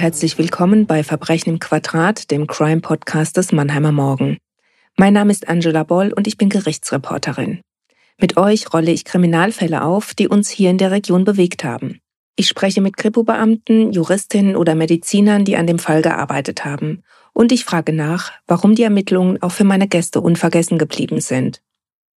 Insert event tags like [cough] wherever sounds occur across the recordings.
herzlich willkommen bei Verbrechen im Quadrat, dem Crime-Podcast des Mannheimer Morgen. Mein Name ist Angela Boll und ich bin Gerichtsreporterin. Mit euch rolle ich Kriminalfälle auf, die uns hier in der Region bewegt haben. Ich spreche mit Kripo-Beamten, Juristinnen oder Medizinern, die an dem Fall gearbeitet haben. Und ich frage nach, warum die Ermittlungen auch für meine Gäste unvergessen geblieben sind.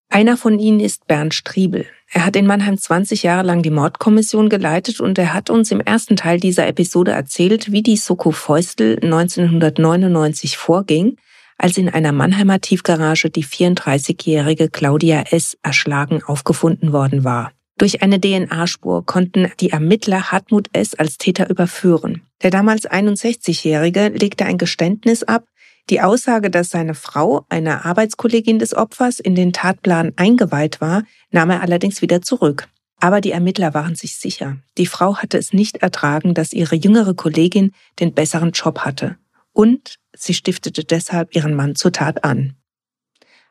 Einer von ihnen ist Bernd Striebel. Er hat in Mannheim 20 Jahre lang die Mordkommission geleitet und er hat uns im ersten Teil dieser Episode erzählt, wie die Soko Feustel 1999 vorging, als in einer Mannheimer Tiefgarage die 34-jährige Claudia S. erschlagen aufgefunden worden war. Durch eine DNA-Spur konnten die Ermittler Hartmut S. als Täter überführen. Der damals 61-Jährige legte ein Geständnis ab, die Aussage, dass seine Frau, eine Arbeitskollegin des Opfers, in den Tatplan eingeweiht war, nahm er allerdings wieder zurück. Aber die Ermittler waren sich sicher. Die Frau hatte es nicht ertragen, dass ihre jüngere Kollegin den besseren Job hatte. Und sie stiftete deshalb ihren Mann zur Tat an.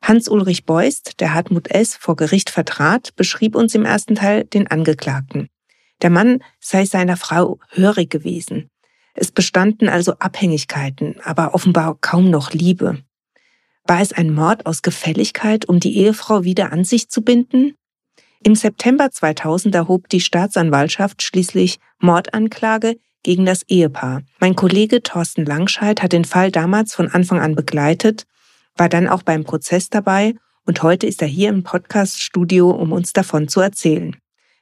Hans-Ulrich Beust, der Hartmut S. vor Gericht vertrat, beschrieb uns im ersten Teil den Angeklagten. Der Mann sei seiner Frau hörig gewesen. Es bestanden also Abhängigkeiten, aber offenbar kaum noch Liebe. War es ein Mord aus Gefälligkeit, um die Ehefrau wieder an sich zu binden? Im September 2000 erhob die Staatsanwaltschaft schließlich Mordanklage gegen das Ehepaar. Mein Kollege Thorsten Langscheid hat den Fall damals von Anfang an begleitet, war dann auch beim Prozess dabei und heute ist er hier im Podcaststudio, um uns davon zu erzählen.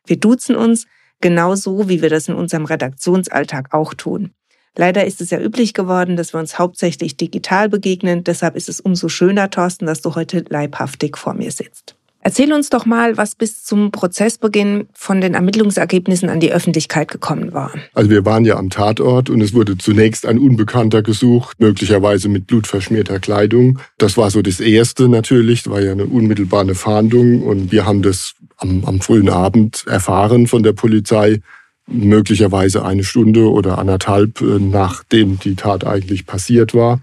Wir duzen uns genauso, wie wir das in unserem Redaktionsalltag auch tun. Leider ist es ja üblich geworden, dass wir uns hauptsächlich digital begegnen. Deshalb ist es umso schöner, Thorsten, dass du heute leibhaftig vor mir sitzt. Erzähl uns doch mal, was bis zum Prozessbeginn von den Ermittlungsergebnissen an die Öffentlichkeit gekommen war. Also wir waren ja am Tatort und es wurde zunächst ein Unbekannter gesucht, möglicherweise mit blutverschmierter Kleidung. Das war so das Erste natürlich, das war ja eine unmittelbare Fahndung und wir haben das am, am frühen Abend erfahren von der Polizei, möglicherweise eine Stunde oder anderthalb, äh, nachdem die Tat eigentlich passiert war.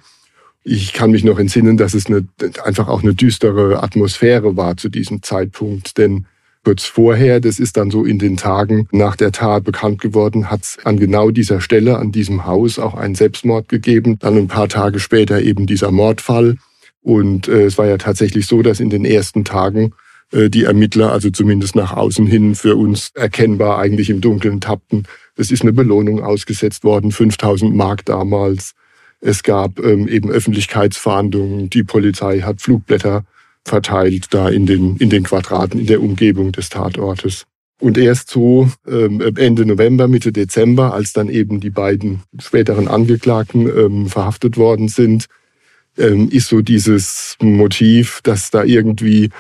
Ich kann mich noch entsinnen, dass es eine, einfach auch eine düstere Atmosphäre war zu diesem Zeitpunkt, denn kurz vorher, das ist dann so in den Tagen nach der Tat bekannt geworden, hat es an genau dieser Stelle, an diesem Haus auch einen Selbstmord gegeben. Dann ein paar Tage später eben dieser Mordfall. Und äh, es war ja tatsächlich so, dass in den ersten Tagen die Ermittler, also zumindest nach außen hin für uns erkennbar eigentlich im Dunkeln tappten. Es ist eine Belohnung ausgesetzt worden, 5000 Mark damals. Es gab ähm, eben Öffentlichkeitsfahndungen. Die Polizei hat Flugblätter verteilt da in den, in den Quadraten, in der Umgebung des Tatortes. Und erst so ähm, Ende November, Mitte Dezember, als dann eben die beiden späteren Angeklagten ähm, verhaftet worden sind, ähm, ist so dieses Motiv, dass da irgendwie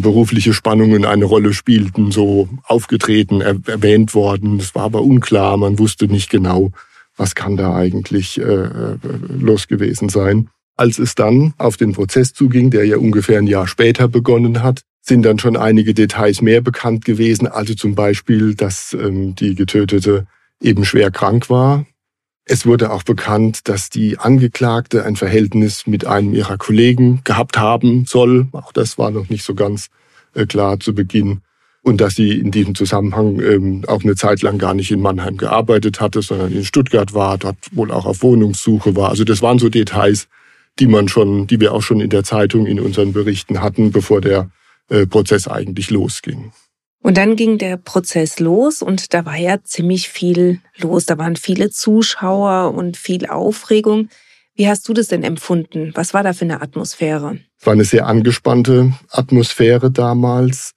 berufliche Spannungen eine Rolle spielten, so aufgetreten, er, erwähnt worden. Es war aber unklar, man wusste nicht genau, was kann da eigentlich äh, äh, los gewesen sein. Als es dann auf den Prozess zuging, der ja ungefähr ein Jahr später begonnen hat, sind dann schon einige Details mehr bekannt gewesen. Also zum Beispiel, dass ähm, die Getötete eben schwer krank war, es wurde auch bekannt, dass die Angeklagte ein Verhältnis mit einem ihrer Kollegen gehabt haben soll. Auch das war noch nicht so ganz äh, klar zu Beginn. Und dass sie in diesem Zusammenhang ähm, auch eine Zeit lang gar nicht in Mannheim gearbeitet hatte, sondern in Stuttgart war, dort wohl auch auf Wohnungssuche war. Also das waren so Details, die man schon, die wir auch schon in der Zeitung in unseren Berichten hatten, bevor der äh, Prozess eigentlich losging. Und dann ging der Prozess los und da war ja ziemlich viel los. Da waren viele Zuschauer und viel Aufregung. Wie hast du das denn empfunden? Was war da für eine Atmosphäre? Es war eine sehr angespannte Atmosphäre damals.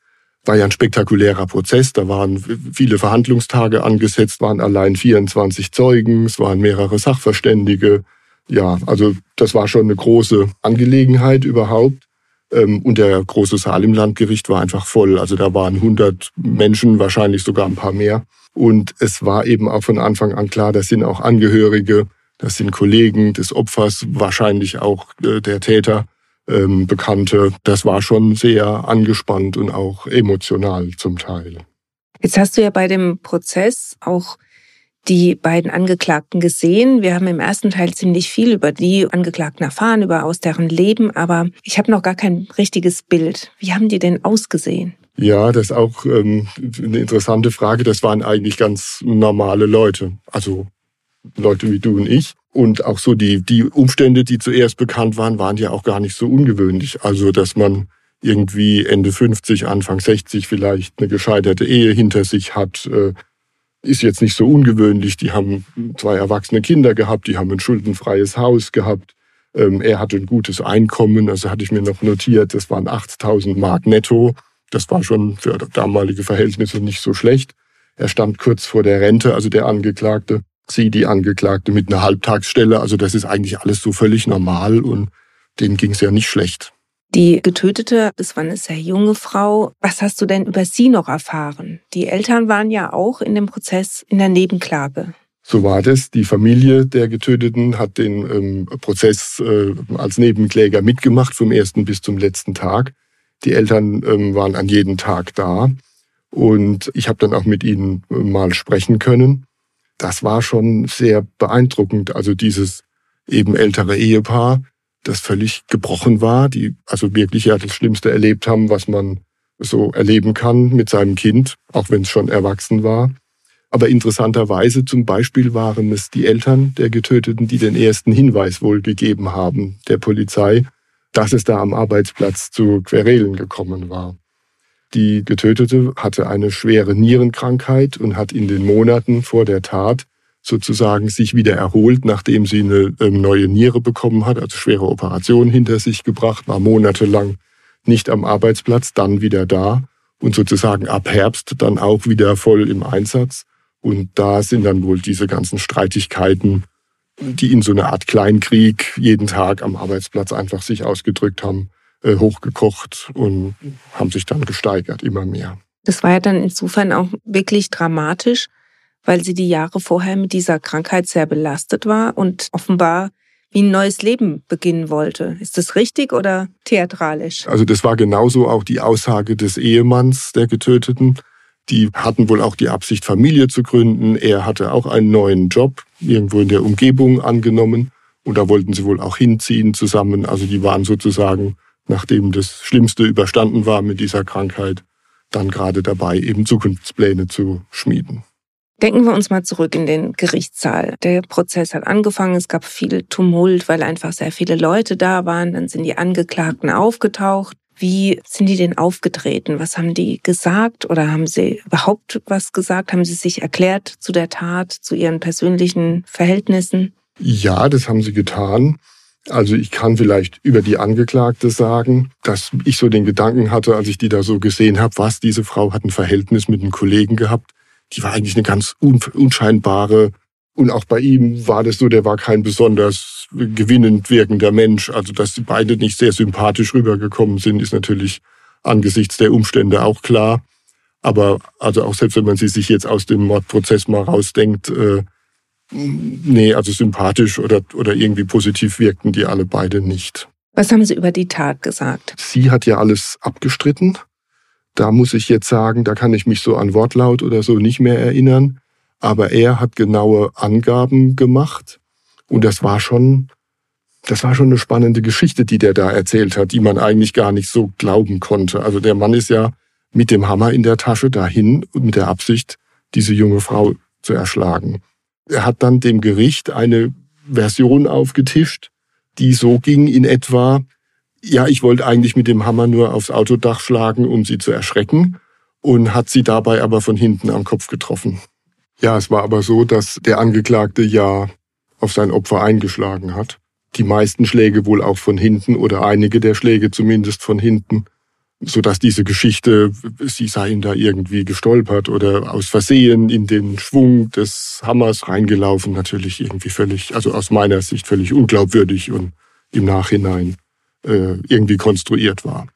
War ja ein spektakulärer Prozess. Da waren viele Verhandlungstage angesetzt, waren allein 24 Zeugen, es waren mehrere Sachverständige. Ja, also das war schon eine große Angelegenheit überhaupt. Ähm, und der große Saal im Landgericht war einfach voll. Also da waren 100 Menschen, wahrscheinlich sogar ein paar mehr. Und es war eben auch von Anfang an klar, das sind auch Angehörige, das sind Kollegen des Opfers, wahrscheinlich auch äh, der Täter, ähm, Bekannte. Das war schon sehr angespannt und auch emotional zum Teil. Jetzt hast du ja bei dem Prozess auch die beiden Angeklagten gesehen. Wir haben im ersten Teil ziemlich viel über die Angeklagten erfahren, über aus deren Leben, aber ich habe noch gar kein richtiges Bild. Wie haben die denn ausgesehen? Ja, das ist auch ähm, eine interessante Frage. Das waren eigentlich ganz normale Leute. Also Leute wie du und ich. Und auch so die, die Umstände, die zuerst bekannt waren, waren ja auch gar nicht so ungewöhnlich. Also, dass man irgendwie Ende 50, Anfang 60 vielleicht eine gescheiterte Ehe hinter sich hat, äh, ist jetzt nicht so ungewöhnlich. Die haben zwei erwachsene Kinder gehabt, die haben ein schuldenfreies Haus gehabt. Ähm, er hatte ein gutes Einkommen, also hatte ich mir noch notiert, das waren 8000 Mark netto. Das war schon für damalige Verhältnisse nicht so schlecht. Er stand kurz vor der Rente, also der Angeklagte, sie, die Angeklagte, mit einer Halbtagsstelle. Also das ist eigentlich alles so völlig normal und denen ging es ja nicht schlecht. Die Getötete, das war eine sehr junge Frau. Was hast du denn über sie noch erfahren? Die Eltern waren ja auch in dem Prozess in der Nebenklage. So war das. Die Familie der Getöteten hat den ähm, Prozess äh, als Nebenkläger mitgemacht, vom ersten bis zum letzten Tag. Die Eltern ähm, waren an jedem Tag da und ich habe dann auch mit ihnen äh, mal sprechen können. Das war schon sehr beeindruckend. Also dieses eben ältere Ehepaar, das völlig gebrochen war, die also wirklich ja das Schlimmste erlebt haben, was man so erleben kann mit seinem Kind, auch wenn es schon erwachsen war. Aber interessanterweise zum Beispiel waren es die Eltern der Getöteten, die den ersten Hinweis wohl gegeben haben der Polizei, dass es da am Arbeitsplatz zu Querelen gekommen war. Die Getötete hatte eine schwere Nierenkrankheit und hat in den Monaten vor der Tat sozusagen sich wieder erholt, nachdem sie eine ähm, neue Niere bekommen hat, also schwere Operation hinter sich gebracht, war monatelang nicht am Arbeitsplatz, dann wieder da und sozusagen ab Herbst dann auch wieder voll im Einsatz. Und da sind dann wohl diese ganzen Streitigkeiten, die in so einer Art Kleinkrieg jeden Tag am Arbeitsplatz einfach sich ausgedrückt haben, äh, hochgekocht und haben sich dann gesteigert, immer mehr. Das war ja dann insofern auch wirklich dramatisch, weil sie die Jahre vorher mit dieser Krankheit sehr belastet war und offenbar wie ein neues Leben beginnen wollte. Ist das richtig oder theatralisch? Also das war genauso auch die Aussage des Ehemanns der Getöteten. Die hatten wohl auch die Absicht, Familie zu gründen. Er hatte auch einen neuen Job irgendwo in der Umgebung angenommen. Und da wollten sie wohl auch hinziehen zusammen. Also die waren sozusagen, nachdem das Schlimmste überstanden war mit dieser Krankheit, dann gerade dabei, eben Zukunftspläne zu schmieden. Denken wir uns mal zurück in den Gerichtssaal. Der Prozess hat angefangen, es gab viel Tumult, weil einfach sehr viele Leute da waren. Dann sind die Angeklagten aufgetaucht. Wie sind die denn aufgetreten? Was haben die gesagt oder haben sie überhaupt was gesagt? Haben sie sich erklärt zu der Tat, zu ihren persönlichen Verhältnissen? Ja, das haben sie getan. Also ich kann vielleicht über die Angeklagte sagen, dass ich so den Gedanken hatte, als ich die da so gesehen habe, was diese Frau hat ein Verhältnis mit einem Kollegen gehabt, die war eigentlich eine ganz unscheinbare. Und auch bei ihm war das so, der war kein besonders gewinnend wirkender Mensch. Also, dass die beide nicht sehr sympathisch rübergekommen sind, ist natürlich angesichts der Umstände auch klar. Aber also auch selbst wenn man sie sich jetzt aus dem Mordprozess mal rausdenkt, äh, nee, also sympathisch oder, oder irgendwie positiv wirkten die alle beide nicht. Was haben Sie über die Tat gesagt? Sie hat ja alles abgestritten. Da muss ich jetzt sagen, da kann ich mich so an Wortlaut oder so nicht mehr erinnern. Aber er hat genaue Angaben gemacht. Und das war schon, das war schon eine spannende Geschichte, die der da erzählt hat, die man eigentlich gar nicht so glauben konnte. Also der Mann ist ja mit dem Hammer in der Tasche dahin und mit der Absicht, diese junge Frau zu erschlagen. Er hat dann dem Gericht eine Version aufgetischt, die so ging in etwa, ja, ich wollte eigentlich mit dem Hammer nur aufs Autodach schlagen, um sie zu erschrecken und hat sie dabei aber von hinten am Kopf getroffen. Ja, es war aber so, dass der Angeklagte ja auf sein Opfer eingeschlagen hat. Die meisten Schläge wohl auch von hinten oder einige der Schläge zumindest von hinten, so dass diese Geschichte, sie sei ihm da irgendwie gestolpert oder aus Versehen in den Schwung des Hammers reingelaufen, natürlich irgendwie völlig, also aus meiner Sicht völlig unglaubwürdig und im Nachhinein äh, irgendwie konstruiert war.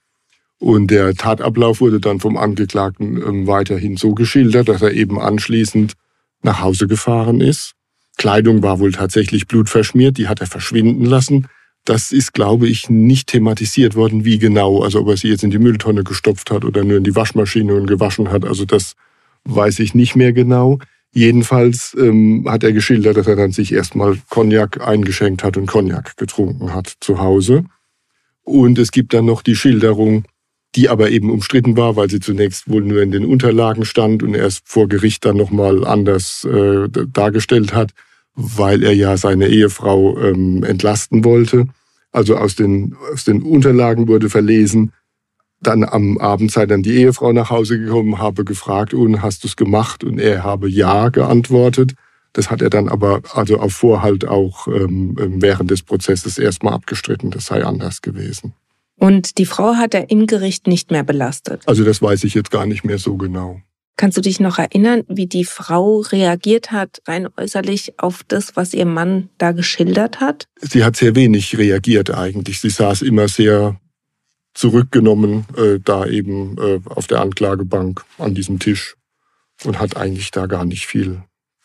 Und der Tatablauf wurde dann vom Angeklagten ähm, weiterhin so geschildert, dass er eben anschließend nach Hause gefahren ist. Kleidung war wohl tatsächlich blutverschmiert, die hat er verschwinden lassen. Das ist, glaube ich, nicht thematisiert worden, wie genau, also ob er sie jetzt in die Mülltonne gestopft hat oder nur in die Waschmaschine und gewaschen hat. Also das weiß ich nicht mehr genau. Jedenfalls ähm, hat er geschildert, dass er dann sich erstmal Cognac eingeschenkt hat und Cognac getrunken hat zu Hause. Und es gibt dann noch die Schilderung, die aber eben umstritten war, weil sie zunächst wohl nur in den Unterlagen stand und erst vor Gericht dann nochmal anders äh, dargestellt hat, weil er ja seine Ehefrau ähm, entlasten wollte. Also aus den, aus den Unterlagen wurde verlesen, dann am Abend sei dann die Ehefrau nach Hause gekommen, habe gefragt, und hast du es gemacht? Und er habe ja geantwortet. Das hat er dann aber also auf Vorhalt auch ähm, ähm während des Prozesses erstmal abgestritten. Das sei anders gewesen. Und die Frau hat er im Gericht nicht mehr belastet. Also das weiß ich jetzt gar nicht mehr so genau. Kannst du dich noch erinnern, wie die Frau reagiert hat, rein äußerlich, auf das, was ihr Mann da geschildert hat? Sie hat sehr wenig reagiert eigentlich. Sie saß immer sehr zurückgenommen, äh, da eben äh, auf der Anklagebank an diesem Tisch und hat eigentlich da gar nicht viel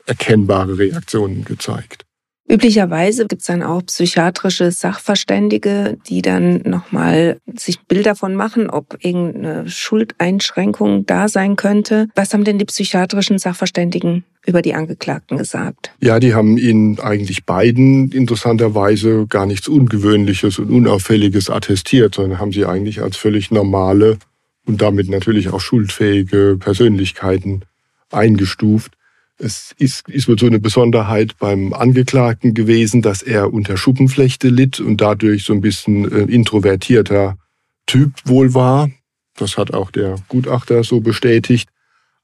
erkennbare Reaktionen gezeigt. Üblicherweise gibt es dann auch psychiatrische Sachverständige, die dann nochmal sich Bilder davon machen, ob irgendeine Schuldeinschränkung da sein könnte. Was haben denn die psychiatrischen Sachverständigen über die Angeklagten gesagt? Ja, die haben ihnen eigentlich beiden interessanterweise gar nichts Ungewöhnliches und Unauffälliges attestiert, sondern haben sie eigentlich als völlig normale und damit natürlich auch schuldfähige Persönlichkeiten eingestuft. Es ist, ist wohl so eine Besonderheit beim Angeklagten gewesen, dass er unter Schuppenflechte litt und dadurch so ein bisschen äh, introvertierter Typ wohl war. Das hat auch der Gutachter so bestätigt,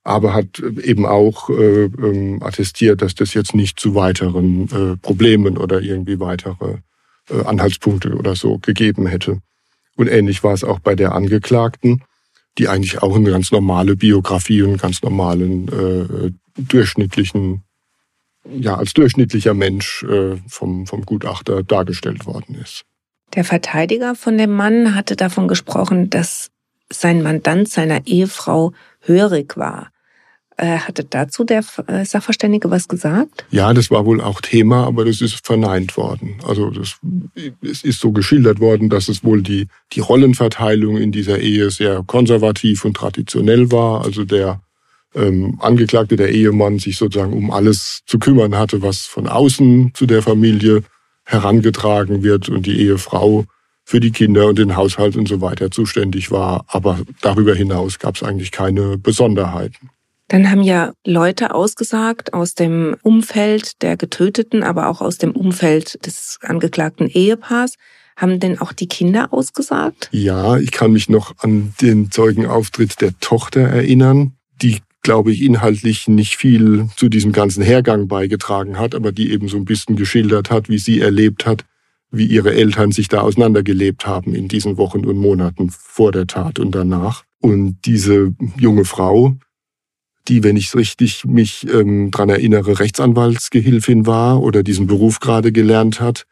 aber hat eben auch äh, ähm, attestiert, dass das jetzt nicht zu weiteren äh, Problemen oder irgendwie weitere äh, Anhaltspunkte oder so gegeben hätte. Und ähnlich war es auch bei der Angeklagten, die eigentlich auch eine ganz normale Biografie und einen ganz normalen äh, durchschnittlichen, ja, als durchschnittlicher Mensch äh, vom, vom Gutachter dargestellt worden ist. Der Verteidiger von dem Mann hatte davon gesprochen, dass sein Mandant seiner Ehefrau hörig war. Äh, hatte dazu der äh, Sachverständige was gesagt? Ja, das war wohl auch Thema, aber das ist verneint worden. Also das, es ist so geschildert worden, dass es wohl die, die Rollenverteilung in dieser Ehe sehr konservativ und traditionell war. Also der ähm, Angeklagte, der Ehemann, sich sozusagen um alles zu kümmern hatte, was von außen zu der Familie herangetragen wird und die Ehefrau für die Kinder und den Haushalt und so weiter zuständig war. Aber darüber hinaus gab es eigentlich keine Besonderheiten. Dann haben ja Leute ausgesagt aus dem Umfeld der Getöteten, aber auch aus dem Umfeld des angeklagten Ehepaars. Haben denn auch die Kinder ausgesagt? Ja, ich kann mich noch an den Zeugenauftritt der Tochter erinnern. Die glaube ich, inhaltlich nicht viel zu diesem ganzen Hergang beigetragen hat, aber die eben so ein bisschen geschildert hat, wie sie erlebt hat, wie ihre Eltern sich da auseinandergelebt haben in diesen Wochen und Monaten vor der Tat und danach. Und diese junge Frau, die, wenn ich richtig mich ähm, dran erinnere, Rechtsanwaltsgehilfin war oder diesen Beruf gerade gelernt hat,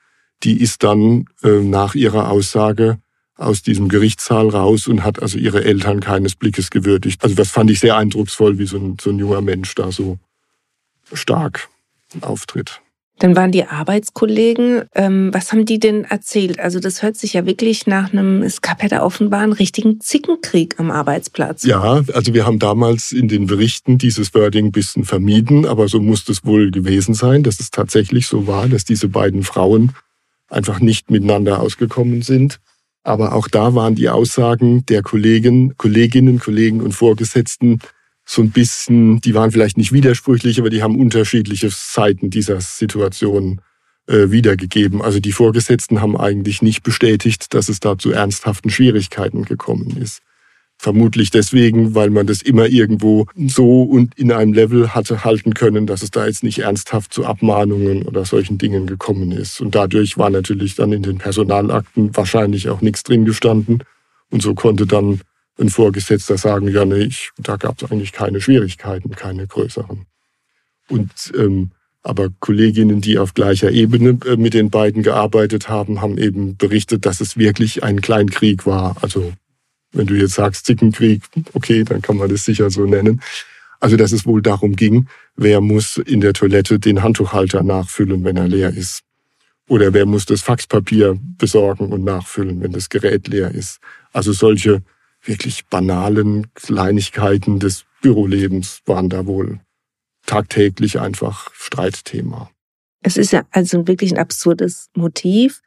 die ist dann äh, nach ihrer Aussage aus diesem Gerichtssaal raus und hat also ihre Eltern keines Blickes gewürdigt. Also das fand ich sehr eindrucksvoll, wie so ein, so ein junger Mensch da so stark auftritt. Dann waren die Arbeitskollegen, ähm, was haben die denn erzählt? Also das hört sich ja wirklich nach einem, es gab ja da offenbar einen richtigen Zickenkrieg am Arbeitsplatz. Ja, also wir haben damals in den Berichten dieses Wording ein bisschen vermieden, aber so muss es wohl gewesen sein, dass es tatsächlich so war, dass diese beiden Frauen einfach nicht miteinander ausgekommen sind. Aber auch da waren die Aussagen der Kollegen, Kolleginnen, Kollegen und Vorgesetzten so ein bisschen, die waren vielleicht nicht widersprüchlich, aber die haben unterschiedliche Seiten dieser Situation äh, wiedergegeben. Also die Vorgesetzten haben eigentlich nicht bestätigt, dass es da zu ernsthaften Schwierigkeiten gekommen ist. Vermutlich deswegen, weil man das immer irgendwo so und in einem Level hatte halten können, dass es da jetzt nicht ernsthaft zu Abmahnungen oder solchen Dingen gekommen ist. Und dadurch war natürlich dann in den Personalakten wahrscheinlich auch nichts drin gestanden. Und so konnte dann ein Vorgesetzter sagen, ja, nee, ich, da gab es eigentlich keine Schwierigkeiten, keine größeren. Und ähm, aber Kolleginnen, die auf gleicher Ebene äh, mit den beiden gearbeitet haben, haben eben berichtet, dass es wirklich ein Kleinkrieg war. Also wenn du jetzt sagst Zickenkrieg, okay, dann kann man das sicher so nennen. Also dass es wohl darum ging, wer muss in der Toilette den Handtuchhalter nachfüllen, wenn er leer ist. Oder wer muss das Faxpapier besorgen und nachfüllen, wenn das Gerät leer ist. Also solche wirklich banalen Kleinigkeiten des Bürolebens waren da wohl tagtäglich einfach Streitthema. Es ist ja also wirklich ein absurdes Motiv.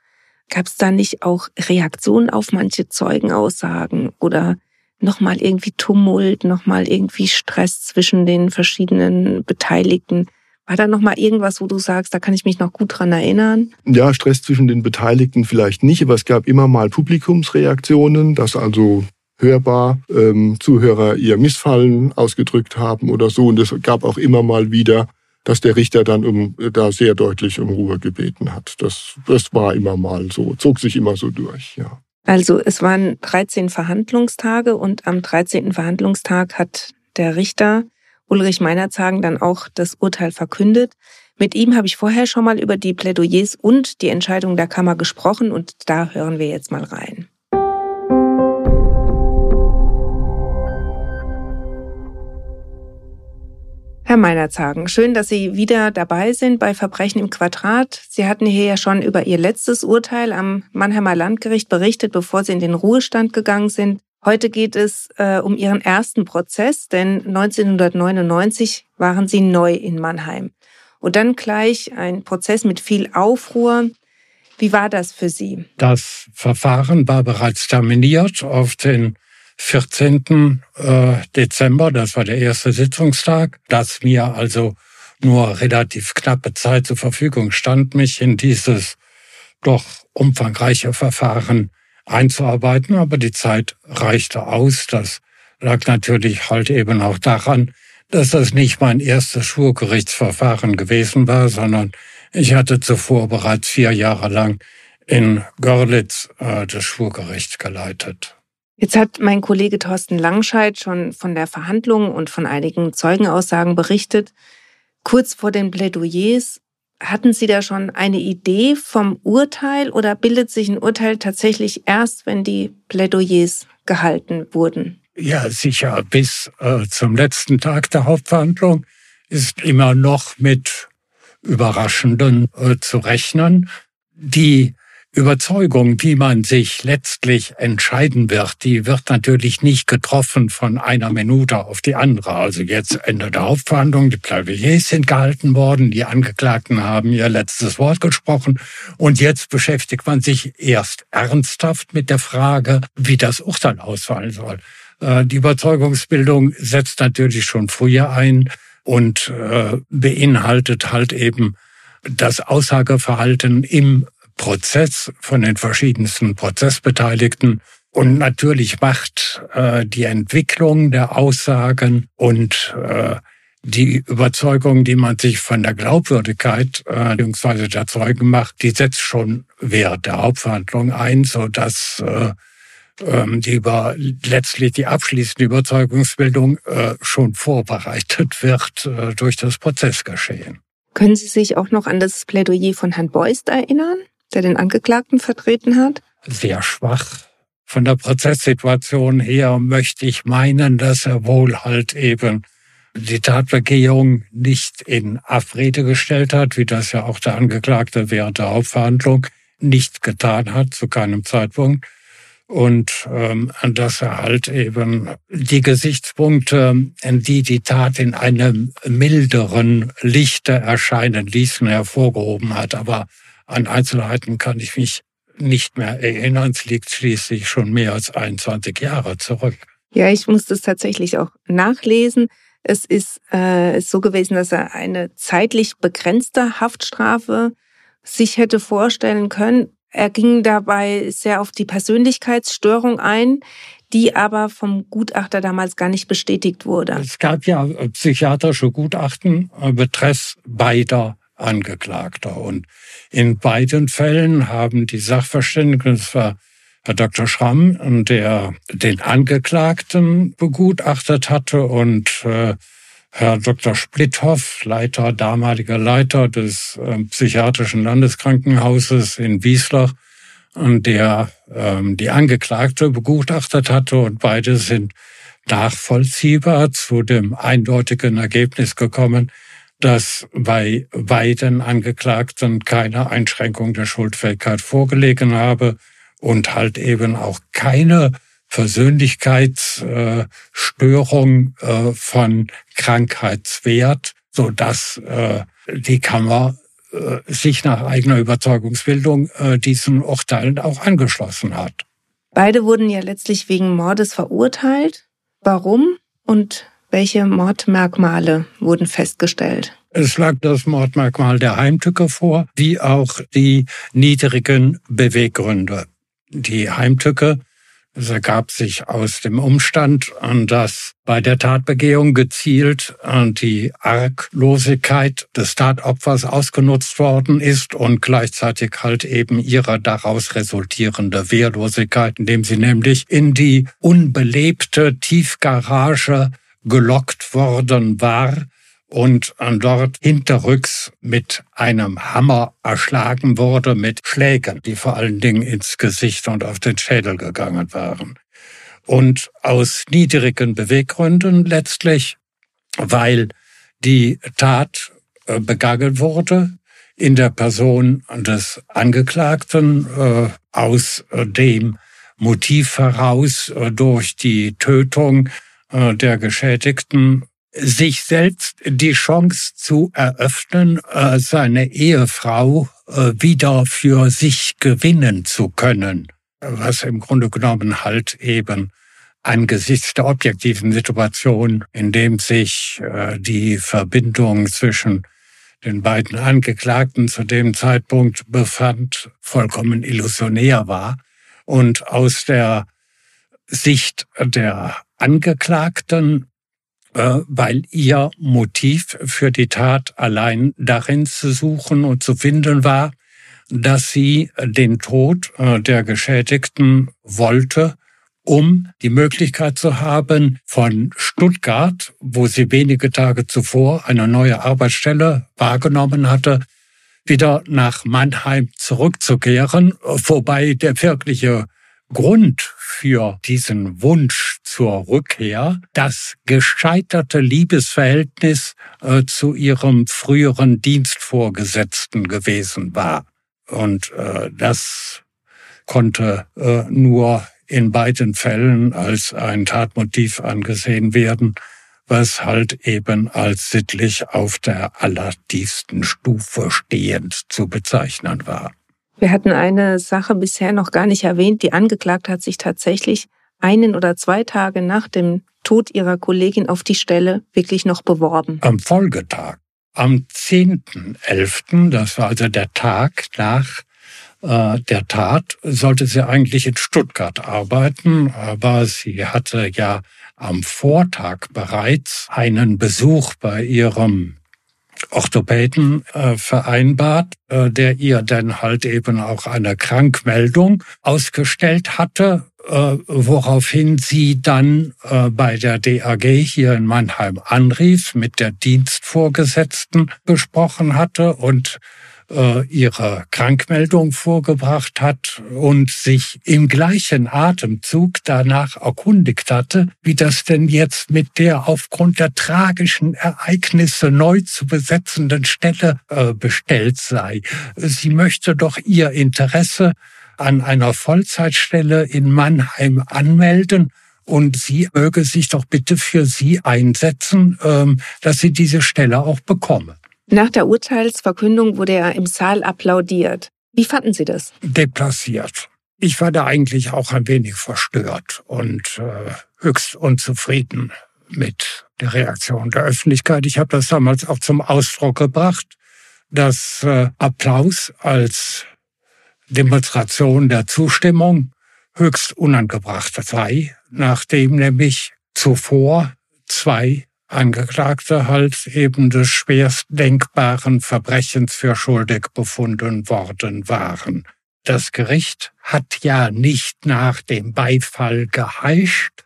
Gab es da nicht auch Reaktionen auf manche Zeugenaussagen oder nochmal irgendwie Tumult, nochmal irgendwie Stress zwischen den verschiedenen Beteiligten? War da noch mal irgendwas, wo du sagst, da kann ich mich noch gut dran erinnern? Ja, Stress zwischen den Beteiligten vielleicht nicht, aber es gab immer mal Publikumsreaktionen, dass also hörbar ähm, Zuhörer ihr Missfallen ausgedrückt haben oder so. Und es gab auch immer mal wieder, dass der Richter dann um, da sehr deutlich um Ruhe gebeten hat. Das, das war immer mal so, zog sich immer so durch, ja. Also es waren 13 Verhandlungstage und am 13. Verhandlungstag hat der Richter Ulrich Meinerzagen dann auch das Urteil verkündet. Mit ihm habe ich vorher schon mal über die Plädoyers und die Entscheidung der Kammer gesprochen und da hören wir jetzt mal rein. Herr Meinerzagen, schön, dass Sie wieder dabei sind bei Verbrechen im Quadrat. Sie hatten hier ja schon über Ihr letztes Urteil am Mannheimer Landgericht berichtet, bevor Sie in den Ruhestand gegangen sind. Heute geht es äh, um Ihren ersten Prozess, denn 1999 waren Sie neu in Mannheim. Und dann gleich ein Prozess mit viel Aufruhr. Wie war das für Sie? Das Verfahren war bereits terminiert auf den 14. Äh, Dezember, das war der erste Sitzungstag, dass mir also nur relativ knappe Zeit zur Verfügung stand, mich in dieses doch umfangreiche Verfahren einzuarbeiten, aber die Zeit reichte aus. Das lag natürlich halt eben auch daran, dass das nicht mein erstes Schwurgerichtsverfahren gewesen war, sondern ich hatte zuvor bereits vier Jahre lang in Görlitz äh, das Schwurgericht geleitet. Jetzt hat mein Kollege Thorsten Langscheid schon von der Verhandlung und von einigen Zeugenaussagen berichtet. Kurz vor den Plädoyers hatten Sie da schon eine Idee vom Urteil oder bildet sich ein Urteil tatsächlich erst, wenn die Plädoyers gehalten wurden? Ja, sicher. Bis äh, zum letzten Tag der Hauptverhandlung ist immer noch mit Überraschenden äh, zu rechnen. Die Überzeugung, wie man sich letztlich entscheiden wird, die wird natürlich nicht getroffen von einer Minute auf die andere. Also jetzt Ende der Hauptverhandlung, die Plädoyers sind gehalten worden, die Angeklagten haben ihr letztes Wort gesprochen und jetzt beschäftigt man sich erst ernsthaft mit der Frage, wie das Urteil ausfallen soll. Äh, die Überzeugungsbildung setzt natürlich schon früher ein und äh, beinhaltet halt eben das Aussageverhalten im Prozess von den verschiedensten Prozessbeteiligten. Und natürlich macht äh, die Entwicklung der Aussagen und äh, die Überzeugung, die man sich von der Glaubwürdigkeit äh, bzw. der Zeugen macht, die setzt schon während der Hauptverhandlung ein, so dass äh, ähm, die über letztlich die abschließende Überzeugungsbildung äh, schon vorbereitet wird äh, durch das Prozessgeschehen. Können Sie sich auch noch an das Plädoyer von Herrn Beust erinnern? Der den Angeklagten vertreten hat? Sehr schwach. Von der Prozesssituation her möchte ich meinen, dass er wohl halt eben die Tatbegehung nicht in Abrede gestellt hat, wie das ja auch der Angeklagte während der Hauptverhandlung nicht getan hat, zu keinem Zeitpunkt. Und ähm, dass er halt eben die Gesichtspunkte, die die Tat in einem milderen Lichte erscheinen ließen, hervorgehoben hat. Aber an Einzelheiten kann ich mich nicht mehr erinnern. Es liegt schließlich schon mehr als 21 Jahre zurück. Ja, ich muss das tatsächlich auch nachlesen. Es ist, äh, so gewesen, dass er eine zeitlich begrenzte Haftstrafe sich hätte vorstellen können. Er ging dabei sehr auf die Persönlichkeitsstörung ein, die aber vom Gutachter damals gar nicht bestätigt wurde. Es gab ja psychiatrische Gutachten äh, betreffs beider Angeklagter. Und in beiden Fällen haben die Sachverständigen, das war Herr Dr. Schramm, der den Angeklagten begutachtet hatte und äh, Herr Dr. Splitthoff, Leiter, damaliger Leiter des äh, Psychiatrischen Landeskrankenhauses in Wieslach, der ähm, die Angeklagte begutachtet hatte und beide sind nachvollziehbar zu dem eindeutigen Ergebnis gekommen, dass bei beiden Angeklagten keine Einschränkung der Schuldfähigkeit vorgelegen habe und halt eben auch keine Persönlichkeitsstörung äh, von Krankheitswert, so dass äh, die Kammer äh, sich nach eigener Überzeugungsbildung diesen Urteilen auch angeschlossen hat. Beide wurden ja letztlich wegen Mordes verurteilt. Warum und welche Mordmerkmale wurden festgestellt? Es lag das Mordmerkmal der Heimtücke vor, wie auch die niedrigen Beweggründe. Die Heimtücke es ergab sich aus dem Umstand, dass bei der Tatbegehung gezielt die Arglosigkeit des Tatopfers ausgenutzt worden ist und gleichzeitig halt eben ihre daraus resultierende Wehrlosigkeit, indem sie nämlich in die unbelebte Tiefgarage gelockt worden war, und dort hinterrücks mit einem Hammer erschlagen wurde mit Schlägen, die vor allen Dingen ins Gesicht und auf den Schädel gegangen waren. Und aus niedrigen Beweggründen letztlich, weil die Tat äh, begangen wurde in der Person des Angeklagten äh, aus dem Motiv heraus äh, durch die Tötung der Geschädigten sich selbst die Chance zu eröffnen, äh, seine Ehefrau äh, wieder für sich gewinnen zu können, was im Grunde genommen halt eben angesichts der objektiven Situation, in dem sich äh, die Verbindung zwischen den beiden Angeklagten zu dem Zeitpunkt befand, vollkommen illusionär war und aus der Sicht der Angeklagten äh, weil ihr Motiv für die Tat allein darin zu suchen und zu finden war, dass sie den Tod äh, der Geschädigten wollte, um die Möglichkeit zu haben, von Stuttgart, wo sie wenige Tage zuvor eine neue Arbeitsstelle wahrgenommen hatte, wieder nach Mannheim zurückzukehren, wobei der wirkliche Grund für diesen Wunsch zur Rückkehr das gescheiterte Liebesverhältnis äh, zu ihrem früheren Dienstvorgesetzten gewesen war. Und äh, das konnte äh, nur in beiden Fällen als ein Tatmotiv angesehen werden, was halt eben als sittlich auf der allertiefsten Stufe stehend zu bezeichnen war. Wir hatten eine Sache bisher noch gar nicht erwähnt. Die Angeklagte hat sich tatsächlich einen oder zwei Tage nach dem Tod ihrer Kollegin auf die Stelle wirklich noch beworben. Am Folgetag, am 10.11., das war also der Tag nach äh, der Tat, sollte sie eigentlich in Stuttgart arbeiten, aber sie hatte ja am Vortag bereits einen Besuch bei ihrem Orthopäden äh, vereinbart, äh, der ihr dann halt eben auch eine Krankmeldung ausgestellt hatte, äh, woraufhin sie dann äh, bei der DAG hier in Mannheim anrief, mit der Dienstvorgesetzten gesprochen hatte und ihre Krankmeldung vorgebracht hat und sich im gleichen Atemzug danach erkundigt hatte, wie das denn jetzt mit der aufgrund der tragischen Ereignisse neu zu besetzenden Stelle äh, bestellt sei. Sie möchte doch ihr Interesse an einer Vollzeitstelle in Mannheim anmelden und sie möge sich doch bitte für sie einsetzen, ähm, dass sie diese Stelle auch bekomme. Nach der Urteilsverkündung wurde er im Saal applaudiert. Wie fanden Sie das? Deplaciert. Ich war da eigentlich auch ein wenig verstört und äh, höchst unzufrieden mit der Reaktion der Öffentlichkeit. Ich habe das damals auch zum Ausdruck gebracht, dass äh, Applaus als Demonstration der Zustimmung höchst unangebracht sei, nachdem nämlich zuvor zwei Angeklagte halt eben des schwerst denkbaren Verbrechens für schuldig befunden worden waren. Das Gericht hat ja nicht nach dem Beifall geheischt,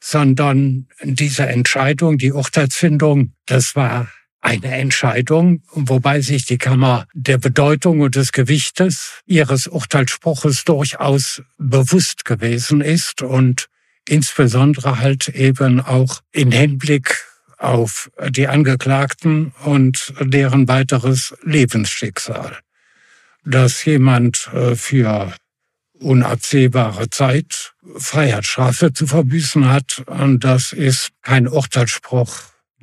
sondern diese Entscheidung, die Urteilsfindung, das war eine Entscheidung, wobei sich die Kammer der Bedeutung und des Gewichtes ihres Urteilsspruches durchaus bewusst gewesen ist und insbesondere halt eben auch in Hinblick auf die Angeklagten und deren weiteres Lebensschicksal. Dass jemand äh, für unabsehbare Zeit Freiheitsstrafe zu verbüßen hat, das ist kein Urteilsspruch,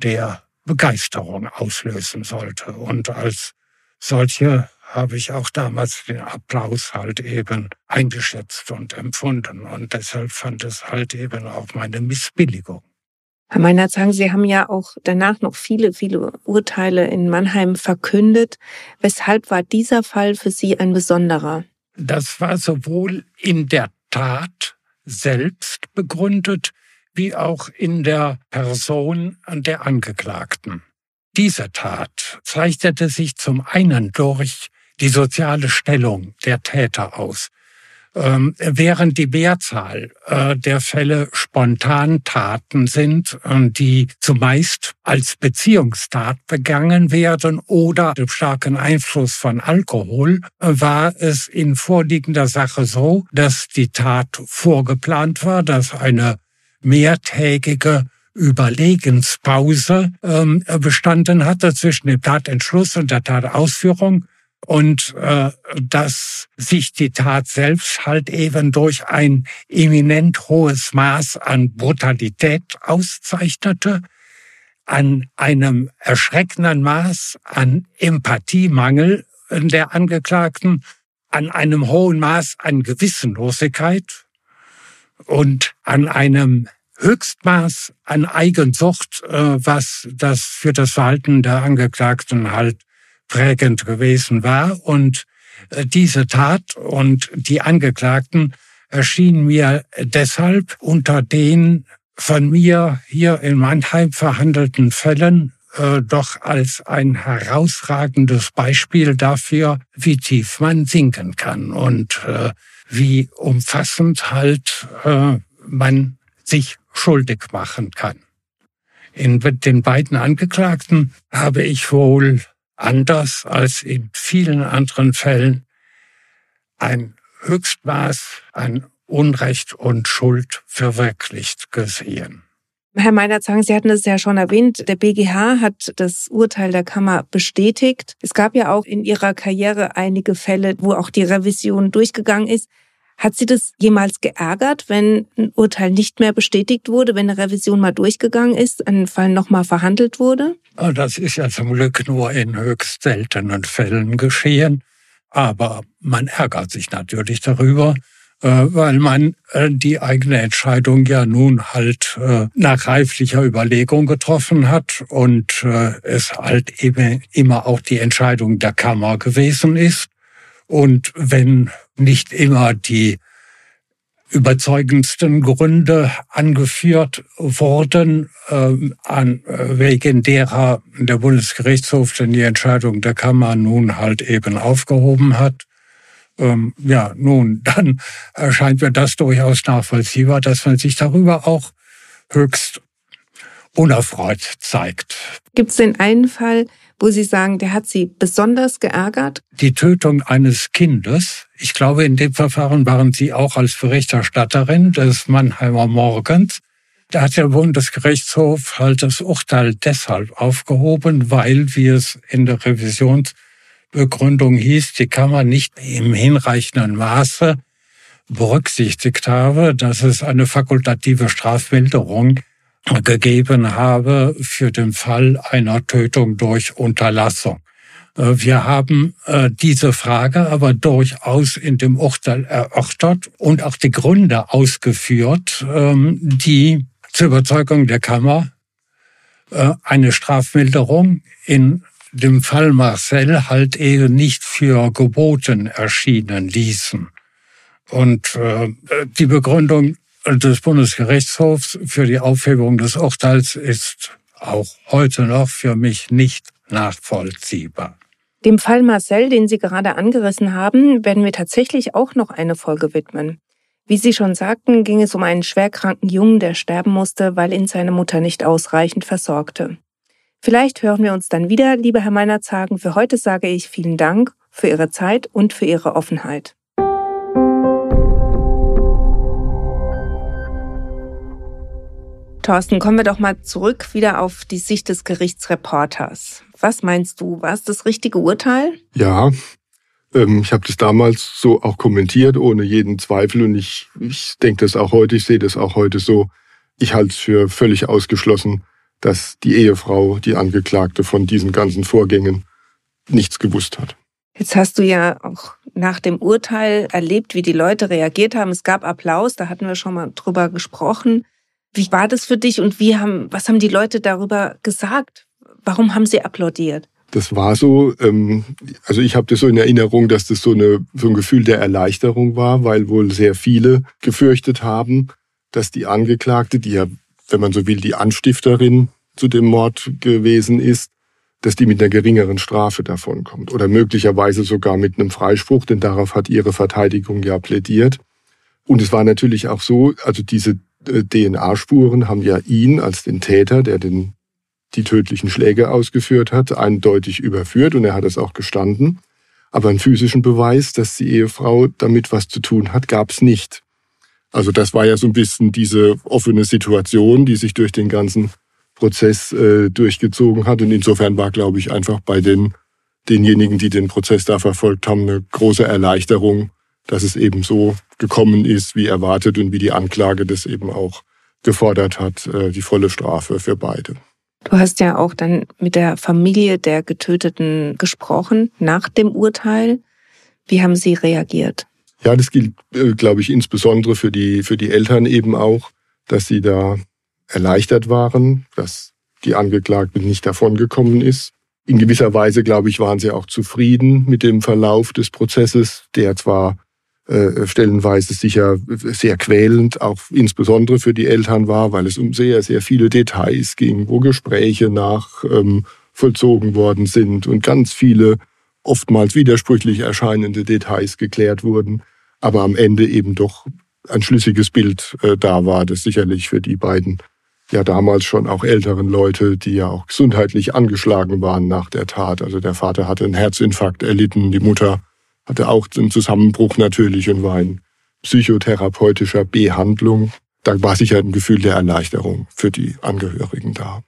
der Begeisterung auslösen sollte. Und als solche habe ich auch damals den Applaus halt eben eingeschätzt und empfunden. Und deshalb fand es halt eben auch meine Missbilligung. Herr Meinert, sagen Sie haben ja auch danach noch viele, viele Urteile in Mannheim verkündet. Weshalb war dieser Fall für Sie ein besonderer? Das war sowohl in der Tat selbst begründet, wie auch in der Person der Angeklagten. Diese Tat zeichnete sich zum einen durch die soziale Stellung der Täter aus. Ähm, während die Mehrzahl äh, der Fälle Spontantaten sind, äh, die zumeist als Beziehungstat begangen werden oder dem starken Einfluss von Alkohol, äh, war es in vorliegender Sache so, dass die Tat vorgeplant war, dass eine mehrtägige Überlegenspause ähm, bestanden hatte zwischen dem Tatentschluss und der Tatausführung und äh, dass sich die Tat selbst halt eben durch ein eminent hohes Maß an Brutalität auszeichnete, an einem erschreckenden Maß an Empathiemangel der Angeklagten, an einem hohen Maß an Gewissenlosigkeit und an einem Höchstmaß an Eigensucht, äh, was das für das Verhalten der Angeklagten halt prägend gewesen war. Und äh, diese Tat und die Angeklagten erschienen mir deshalb unter den von mir hier in Mannheim verhandelten Fällen äh, doch als ein herausragendes Beispiel dafür, wie tief man sinken kann und äh, wie umfassend halt äh, man sich schuldig machen kann. In den beiden Angeklagten habe ich wohl anders als in vielen anderen Fällen ein Höchstmaß an Unrecht und Schuld verwirklicht gesehen. Herr sagen Sie hatten es ja schon erwähnt, der BGH hat das Urteil der Kammer bestätigt. Es gab ja auch in Ihrer Karriere einige Fälle, wo auch die Revision durchgegangen ist. Hat Sie das jemals geärgert, wenn ein Urteil nicht mehr bestätigt wurde, wenn eine Revision mal durchgegangen ist, ein Fall nochmal verhandelt wurde? Ah, das ist ja zum Glück nur in höchst seltenen Fällen geschehen. Aber man ärgert sich natürlich darüber, äh, weil man äh, die eigene Entscheidung ja nun halt äh, nach reiflicher Überlegung getroffen hat und es halt eben immer auch die Entscheidung der Kammer gewesen ist. Und wenn nicht immer die überzeugendsten Gründe angeführt wurden, äh, an, wegen derer der Bundesgerichtshof dann die Entscheidung der Kammer nun halt eben aufgehoben hat. Ähm, ja, nun, [laughs] dann erscheint mir das durchaus nachvollziehbar, dass man sich darüber auch höchst unerfreut zeigt. Gibt es denn einen Fall, wo Sie sagen, der hat Sie besonders geärgert? Die Tötung eines Kindes. Ich glaube, in dem Verfahren waren Sie auch als Berichterstatterin des Mannheimer Morgens. Da hat der Bundesgerichtshof halt das Urteil deshalb aufgehoben, weil, wie es in der Revisionsbegründung hieß, die Kammer nicht im hinreichenden Maße berücksichtigt habe, dass es eine fakultative Strafmilderung gegeben habe für den Fall einer Tötung durch Unterlassung. Äh, wir haben äh, diese Frage aber durchaus in dem Urteil erörtert und auch die Gründe ausgeführt, ähm, die zur Überzeugung der Kammer äh, eine Strafmilderung in dem Fall Marcel halt eben nicht für geboten erschienen ließen. Und die Begründung des Bundesgerichtshofs für die Aufhebung des Urteils ist auch heute noch für mich nicht nachvollziehbar. Dem Fall Marcel, den Sie gerade angerissen haben, werden wir tatsächlich auch noch eine Folge widmen. Wie Sie schon sagten, ging es um einen schwerkranken Jungen, der sterben musste, weil ihn seine Mutter nicht ausreichend versorgte. Vielleicht hören wir uns dann wieder, lieber Herr Meinerzagen. Für heute sage ich vielen Dank für Ihre Zeit und für Ihre Offenheit. Thorsten, kommen wir doch mal zurück wieder auf die Sicht des Gerichtsreporters. Was meinst du, war es das richtige Urteil? Ja, ähm, ich habe das damals so auch kommentiert, ohne jeden Zweifel. Und ich, ich denke das auch heute, ich sehe das auch heute so. Ich halte es für völlig ausgeschlossen, dass die Ehefrau, die Angeklagte von diesen ganzen Vorgängen nichts gewusst hat. Jetzt hast du ja auch nach dem Urteil erlebt, wie die Leute reagiert haben. Es gab Applaus, da hatten wir schon mal drüber gesprochen. Wie war das für dich und wie haben, was haben die Leute darüber gesagt? Warum haben sie applaudiert? Das war so, ähm, also ich habe das so in Erinnerung, dass das so, eine, so ein Gefühl der Erleichterung war, weil wohl sehr viele gefürchtet haben, dass die Angeklagte, die ja, wenn man so will, die Anstifterin zu dem Mord gewesen ist, dass die mit einer geringeren Strafe davonkommt oder möglicherweise sogar mit einem Freispruch, denn darauf hat ihre Verteidigung ja plädiert. Und es war natürlich auch so, also diese DNA-Spuren haben ja ihn als den Täter, der den die tödlichen Schläge ausgeführt hat, eindeutig überführt und er hat es auch gestanden. Aber einen physischen Beweis, dass die Ehefrau damit was zu tun hat, gab es nicht. Also das war ja so ein bisschen diese offene Situation, die sich durch den ganzen Prozess äh, durchgezogen hat. Und insofern war, glaube ich, einfach bei den denjenigen, die den Prozess da verfolgt haben, eine große Erleichterung, dass es eben so gekommen ist, wie erwartet und wie die Anklage das eben auch gefordert hat, äh, die volle Strafe für beide. Du hast ja auch dann mit der Familie der Getöteten gesprochen nach dem Urteil. Wie haben sie reagiert? Ja, das gilt, äh, glaube ich, insbesondere für die, für die Eltern eben auch, dass sie da erleichtert waren, dass die Angeklagte nicht davongekommen ist. In gewisser Weise, glaube ich, waren sie auch zufrieden mit dem Verlauf des Prozesses, der zwar stellenweise sicher sehr quälend, auch insbesondere für die Eltern war, weil es um sehr, sehr viele Details ging, wo Gespräche nach ähm, vollzogen worden sind und ganz viele oftmals widersprüchlich erscheinende Details geklärt wurden, aber am Ende eben doch ein schlüssiges Bild äh, da war, das sicherlich für die beiden ja damals schon auch älteren Leute, die ja auch gesundheitlich angeschlagen waren nach der Tat. Also der Vater hatte einen Herzinfarkt erlitten, die Mutter hatte auch einen Zusammenbruch natürlich und war in psychotherapeutischer Behandlung. Da war sicher ein Gefühl der Erleichterung für die Angehörigen da.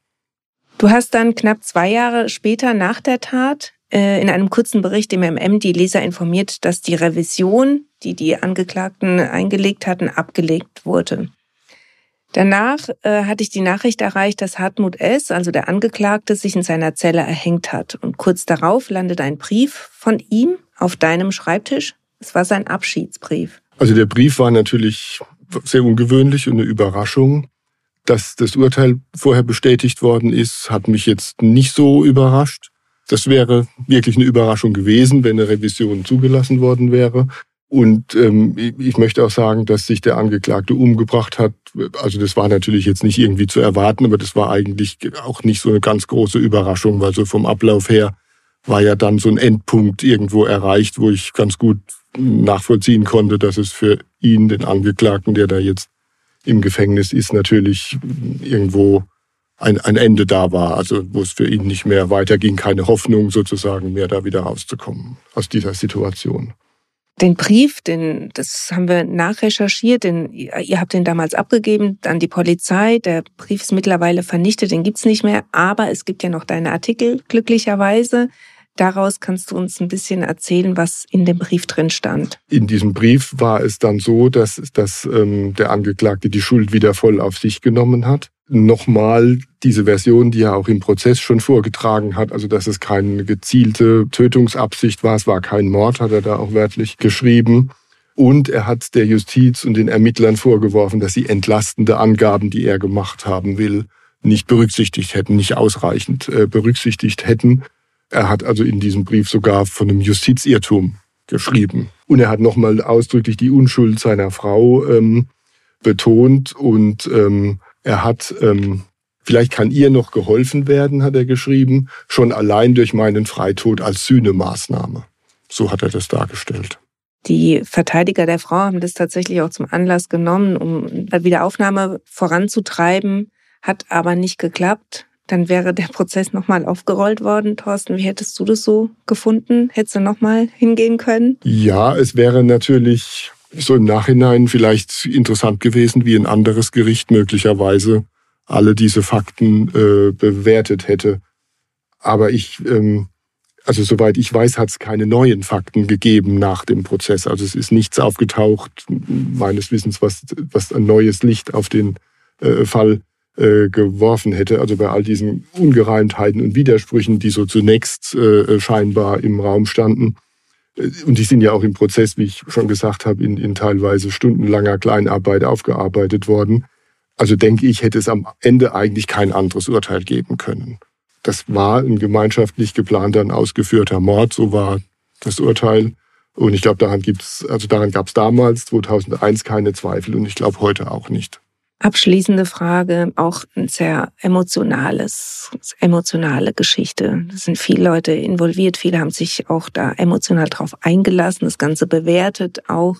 Du hast dann knapp zwei Jahre später nach der Tat äh, in einem kurzen Bericht im MM die Leser informiert, dass die Revision, die die Angeklagten eingelegt hatten, abgelegt wurde. Danach äh, hatte ich die Nachricht erreicht, dass Hartmut S., also der Angeklagte, sich in seiner Zelle erhängt hat. Und kurz darauf landet ein Brief von ihm auf deinem Schreibtisch. Es war sein Abschiedsbrief. Also der Brief war natürlich sehr ungewöhnlich und eine Überraschung. Dass das Urteil vorher bestätigt worden ist, hat mich jetzt nicht so überrascht. Das wäre wirklich eine Überraschung gewesen, wenn eine Revision zugelassen worden wäre. Und ähm, ich möchte auch sagen, dass sich der Angeklagte umgebracht hat. Also das war natürlich jetzt nicht irgendwie zu erwarten, aber das war eigentlich auch nicht so eine ganz große Überraschung, weil so vom Ablauf her war ja dann so ein Endpunkt irgendwo erreicht, wo ich ganz gut nachvollziehen konnte, dass es für ihn, den Angeklagten, der da jetzt im Gefängnis ist, natürlich irgendwo ein, ein Ende da war. Also wo es für ihn nicht mehr weiterging, keine Hoffnung sozusagen mehr da wieder rauszukommen aus dieser Situation. Den Brief, den, das haben wir nachrecherchiert, den, ihr habt den damals abgegeben an die Polizei. Der Brief ist mittlerweile vernichtet, den gibt's nicht mehr. Aber es gibt ja noch deine Artikel, glücklicherweise. Daraus kannst du uns ein bisschen erzählen, was in dem Brief drin stand. In diesem Brief war es dann so, dass, dass ähm, der Angeklagte die Schuld wieder voll auf sich genommen hat. Nochmal diese Version, die er auch im Prozess schon vorgetragen hat, also dass es keine gezielte Tötungsabsicht war, es war kein Mord, hat er da auch wörtlich geschrieben. Und er hat der Justiz und den Ermittlern vorgeworfen, dass sie entlastende Angaben, die er gemacht haben will, nicht berücksichtigt hätten, nicht ausreichend äh, berücksichtigt hätten. Er hat also in diesem Brief sogar von einem Justizirrtum geschrieben. Und er hat nochmal ausdrücklich die Unschuld seiner Frau ähm, betont und ähm, er hat, ähm, vielleicht kann ihr noch geholfen werden, hat er geschrieben, schon allein durch meinen Freitod als Sühnemaßnahme. So hat er das dargestellt. Die Verteidiger der Frau haben das tatsächlich auch zum Anlass genommen, um Wiederaufnahme voranzutreiben, hat aber nicht geklappt dann wäre der Prozess nochmal aufgerollt worden. Thorsten, wie hättest du das so gefunden? Hättest du nochmal hingehen können? Ja, es wäre natürlich so im Nachhinein vielleicht interessant gewesen, wie ein anderes Gericht möglicherweise alle diese Fakten äh, bewertet hätte. Aber ich, ähm, also soweit ich weiß, hat es keine neuen Fakten gegeben nach dem Prozess. Also es ist nichts aufgetaucht, meines Wissens, was, was ein neues Licht auf den äh, Fall äh, geworfen hätte. Also bei all diesen Ungereimtheiten und Widersprüchen, die so zunächst äh, scheinbar im Raum standen. Äh, und die sind ja auch im Prozess, wie ich schon gesagt habe, in, in teilweise stundenlanger Kleinarbeit aufgearbeitet worden. Also denke ich, hätte es am Ende eigentlich kein anderes Urteil geben können. Das war ein gemeinschaftlich geplanter und ausgeführter Mord, so war das Urteil. Und ich glaube, daran gibt's, also daran gab es damals 2001 keine Zweifel und ich glaube heute auch nicht. Abschließende Frage, auch ein sehr emotionales, emotionale Geschichte. Da sind viele Leute involviert, viele haben sich auch da emotional drauf eingelassen, das Ganze bewertet auch.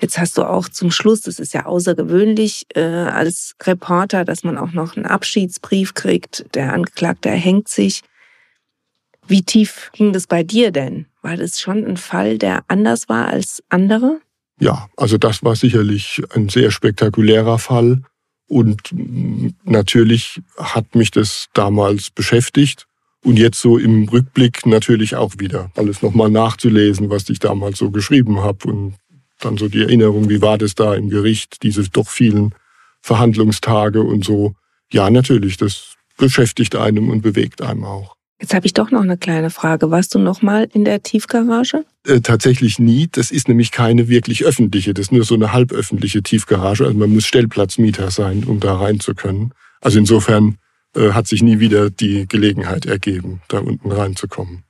Jetzt hast du auch zum Schluss, das ist ja außergewöhnlich äh, als Reporter, dass man auch noch einen Abschiedsbrief kriegt. Der Angeklagte erhängt sich. Wie tief ging das bei dir denn? War das schon ein Fall, der anders war als andere? Ja, also das war sicherlich ein sehr spektakulärer Fall. Und natürlich hat mich das damals beschäftigt. Und jetzt so im Rückblick natürlich auch wieder alles nochmal nachzulesen, was ich damals so geschrieben habe. Und dann so die Erinnerung, wie war das da im Gericht, diese doch vielen Verhandlungstage und so. Ja, natürlich, das beschäftigt einem und bewegt einem auch. Jetzt habe ich doch noch eine kleine Frage. Warst du noch mal in der Tiefgarage? Äh, tatsächlich nie. Das ist nämlich keine wirklich öffentliche. Das ist nur so eine halböffentliche Tiefgarage. Also man muss Stellplatzmieter sein, um da rein zu können. Also insofern äh, hat sich nie wieder die Gelegenheit ergeben, da unten reinzukommen.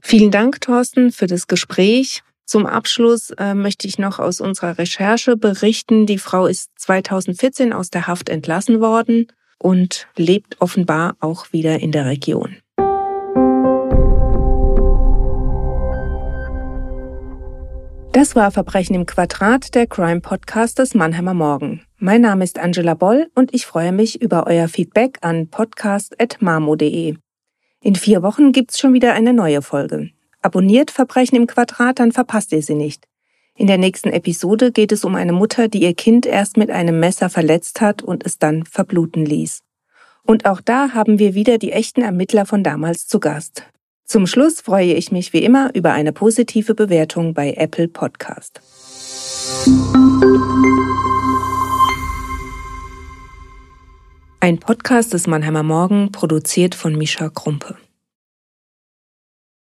Vielen Dank, Thorsten, für das Gespräch. Zum Abschluss äh, möchte ich noch aus unserer Recherche berichten. Die Frau ist 2014 aus der Haft entlassen worden und lebt offenbar auch wieder in der Region. Das war Verbrechen im Quadrat, der Crime Podcast des Mannheimer Morgen. Mein Name ist Angela Boll und ich freue mich über euer Feedback an podcast.marmo.de. In vier Wochen gibt's schon wieder eine neue Folge. Abonniert Verbrechen im Quadrat, dann verpasst ihr sie nicht. In der nächsten Episode geht es um eine Mutter, die ihr Kind erst mit einem Messer verletzt hat und es dann verbluten ließ. Und auch da haben wir wieder die echten Ermittler von damals zu Gast. Zum Schluss freue ich mich wie immer über eine positive Bewertung bei Apple Podcast. Ein Podcast des Mannheimer Morgen, produziert von Mischa Krumpe.